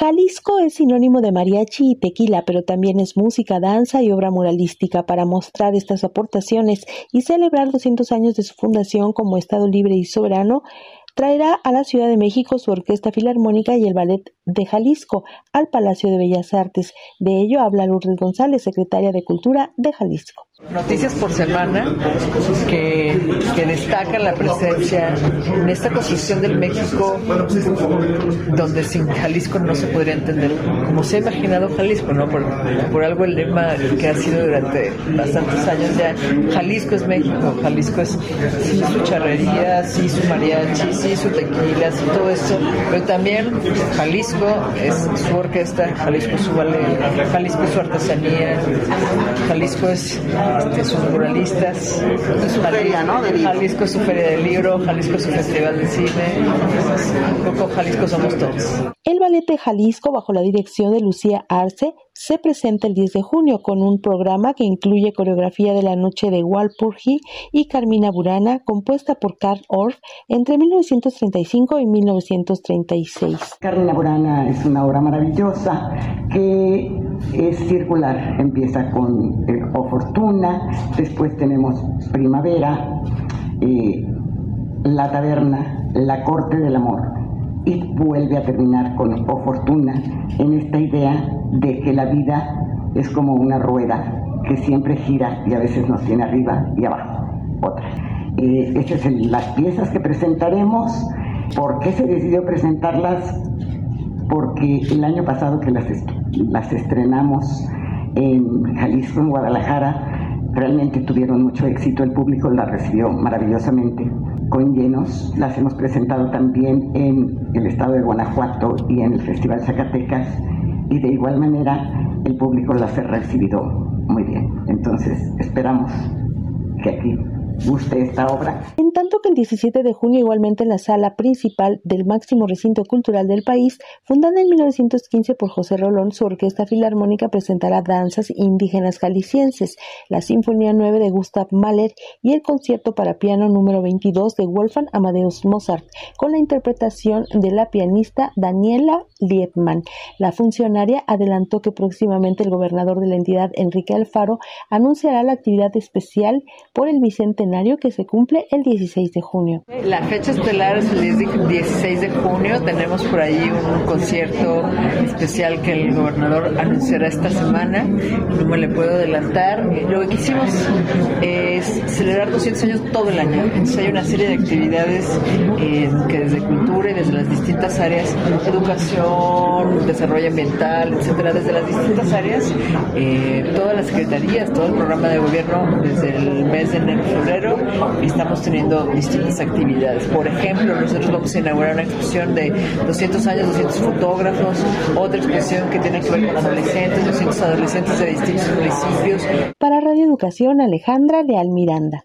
Jalisco es sinónimo de mariachi y tequila, pero también es música, danza y obra muralística. Para mostrar estas aportaciones y celebrar 200 años de su fundación como Estado libre y soberano, traerá a la Ciudad de México su Orquesta Filarmónica y el Ballet de Jalisco al Palacio de Bellas Artes. De ello habla Lourdes González, secretaria de Cultura de Jalisco. Noticias por semana que, destacan la presencia en esta construcción del México donde sin Jalisco no se podría entender como se ha imaginado Jalisco, ¿no? Por, por algo el lema que ha sido durante bastantes años ya, Jalisco es México, Jalisco es sí su charrería, sí su mariachi, sí su tequila, sí todo esto, pero también Jalisco es su orquesta, Jalisco es su ballet, Jalisco es su artesanía, Jalisco es este, sus muralistas, su feria, ¿no? Jalisco es su feria del libro, Jalisco es su festival de cine, un poco Jalisco somos todos. Ballet Jalisco, bajo la dirección de Lucía Arce, se presenta el 10 de junio con un programa que incluye coreografía de la noche de Walpurgi y Carmina Burana, compuesta por Karl Orff entre 1935 y 1936. Carmina Burana es una obra maravillosa que es circular, empieza con el O Fortuna, después tenemos Primavera, eh, La Taberna, La Corte del Amor y vuelve a terminar con O Fortuna en esta idea de que la vida es como una rueda que siempre gira y a veces nos tiene arriba y abajo. Otra. Eh, estas son las piezas que presentaremos. ¿Por qué se decidió presentarlas? Porque el año pasado que las, las estrenamos en Jalisco, en Guadalajara, realmente tuvieron mucho éxito, el público las recibió maravillosamente con llenos. Las hemos presentado también en el estado de Guanajuato y en el Festival Zacatecas y de igual manera el público las ha recibido muy bien. Entonces esperamos que aquí guste esta obra. En tanto que el 17 de junio, igualmente en la sala principal del máximo recinto cultural del país, fundada en 1915 por José Rolón, su orquesta filarmónica presentará danzas indígenas jaliscienses, la Sinfonía 9 de Gustav Mahler y el concierto para piano número 22 de Wolfgang Amadeus Mozart, con la interpretación de la pianista Daniela Liebman. La funcionaria adelantó que próximamente el gobernador de la entidad, Enrique Alfaro, anunciará la actividad especial por el que se cumple el 16 de junio. La fecha estelar es el 16 de junio. Tenemos por ahí un concierto especial que el gobernador anunciará esta semana. No me le puedo adelantar. Lo que quisimos es celebrar 200 años todo el año. Entonces hay una serie de actividades eh, que desde cultura y desde las distintas áreas, educación, desarrollo ambiental, etcétera, desde las distintas áreas, eh, todas las secretarías, todo el programa de gobierno desde el mes de enero febrero estamos teniendo distintas actividades. Por ejemplo, nosotros vamos a inaugurar una exposición de 200 años, 200 fotógrafos, otra exposición que tiene que ver con adolescentes, 200 adolescentes de distintos municipios. Para Radio Educación, Alejandra Leal banda.